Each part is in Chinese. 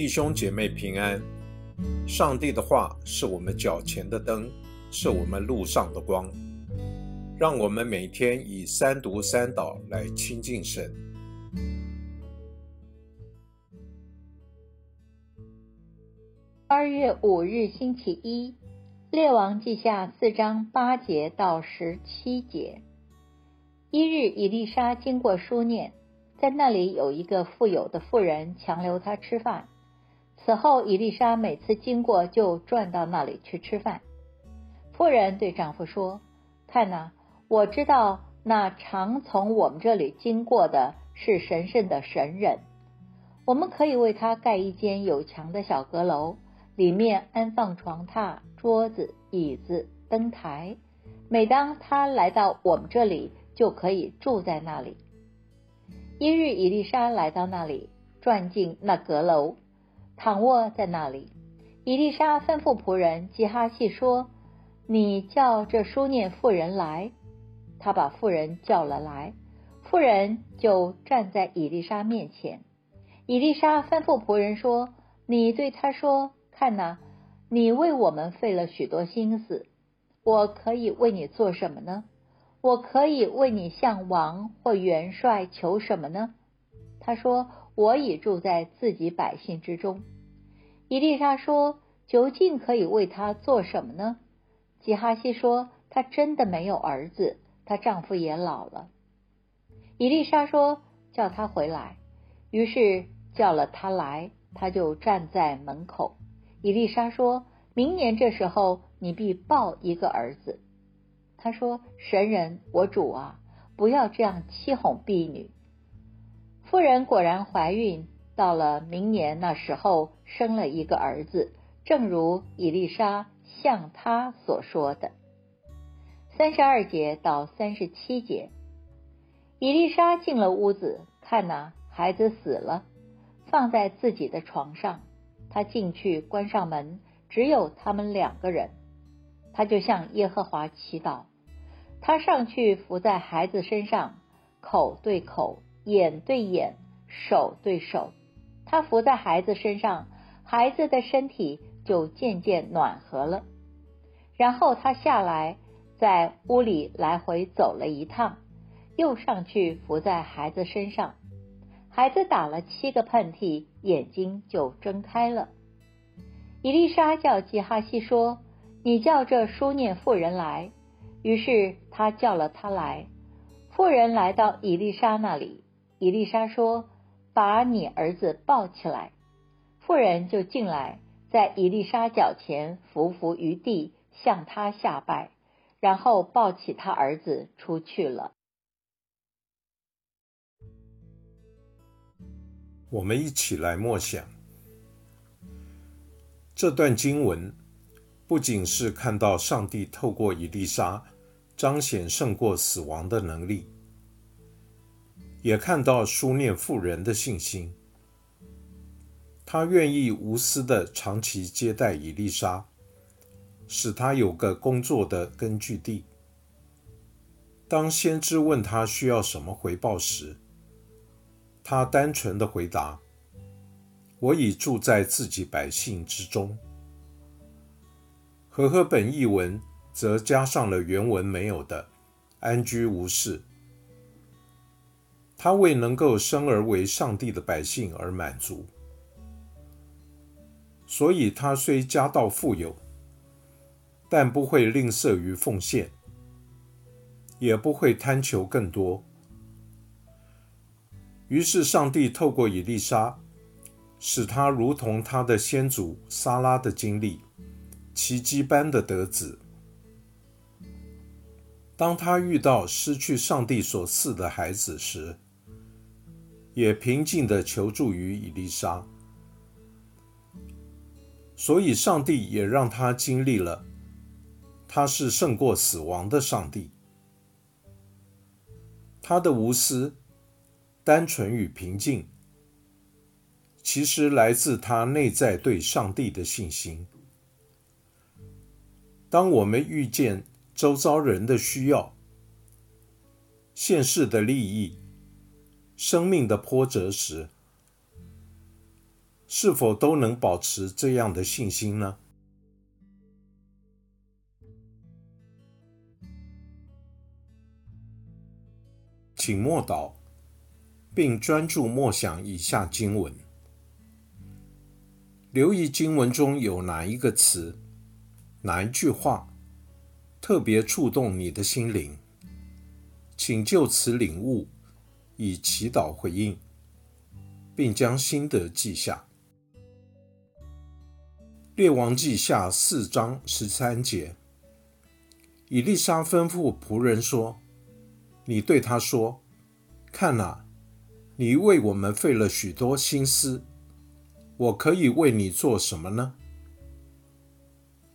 弟兄姐妹平安。上帝的话是我们脚前的灯，是我们路上的光。让我们每天以三读三祷来亲近神。二月五日星期一，列王记下四章八节到十七节。一日，以丽莎经过书念，在那里有一个富有的妇人强留她吃饭。此后，伊丽莎每次经过就转到那里去吃饭。妇人对丈夫说：“看呐，我知道那常从我们这里经过的是神圣的神人，我们可以为他盖一间有墙的小阁楼，里面安放床榻、桌子、椅子、灯台。每当他来到我们这里，就可以住在那里。”一日，伊丽莎来到那里，转进那阁楼。躺卧在那里，伊丽莎吩咐仆人基哈西说：“你叫这书念妇人来。”他把妇人叫了来，妇人就站在伊丽莎面前。伊丽莎吩咐仆人说：“你对他说，看呐，你为我们费了许多心思，我可以为你做什么呢？我可以为你向王或元帅求什么呢？”他说。我已住在自己百姓之中。伊丽莎说：“究竟可以为他做什么呢？”吉哈西说：“她真的没有儿子，她丈夫也老了。”伊丽莎说：“叫他回来。”于是叫了他来，他就站在门口。伊丽莎说：“明年这时候，你必抱一个儿子。”他说：“神人，我主啊，不要这样欺哄婢女。”夫人果然怀孕，到了明年那时候生了一个儿子，正如伊丽莎向他所说的。三十二节到三十七节，伊丽莎进了屋子，看呐，孩子死了，放在自己的床上。她进去关上门，只有他们两个人。他就向耶和华祈祷，他上去伏在孩子身上，口对口。眼对眼，手对手，他伏在孩子身上，孩子的身体就渐渐暖和了。然后他下来，在屋里来回走了一趟，又上去伏在孩子身上。孩子打了七个喷嚏，眼睛就睁开了。伊丽莎叫吉哈西说：“你叫这书念妇人来。”于是他叫了他来。妇人来到伊丽莎那里。伊丽莎说：“把你儿子抱起来。”妇人就进来，在伊丽莎脚前伏伏于地，向他下拜，然后抱起他儿子出去了。我们一起来默想这段经文，不仅是看到上帝透过伊丽莎彰显胜过死亡的能力。也看到书念妇人的信心，他愿意无私的长期接待伊丽莎，使他有个工作的根据地。当先知问他需要什么回报时，他单纯的回答：“我已住在自己百姓之中。”和合本译文则加上了原文没有的“安居无事”。他为能够生而为上帝的百姓而满足，所以他虽家道富有，但不会吝啬于奉献，也不会贪求更多。于是，上帝透过以利沙，使他如同他的先祖撒拉的经历，奇迹般的得子。当他遇到失去上帝所赐的孩子时，也平静地求助于伊丽莎，所以上帝也让他经历了，他是胜过死亡的上帝。他的无私、单纯与平静，其实来自他内在对上帝的信心。当我们遇见周遭人的需要、现世的利益，生命的波折时，是否都能保持这样的信心呢？请默祷，并专注默想以下经文，留意经文中有哪一个词、哪一句话特别触动你的心灵，请就此领悟，以祈祷回应。并将心得记下。列王记下四章十三节，以丽莎吩咐仆人说：“你对他说，看哪，你为我们费了许多心思，我可以为你做什么呢？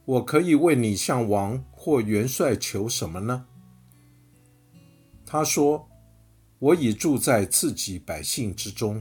我可以为你向王或元帅求什么呢？”他说：“我已住在自己百姓之中。”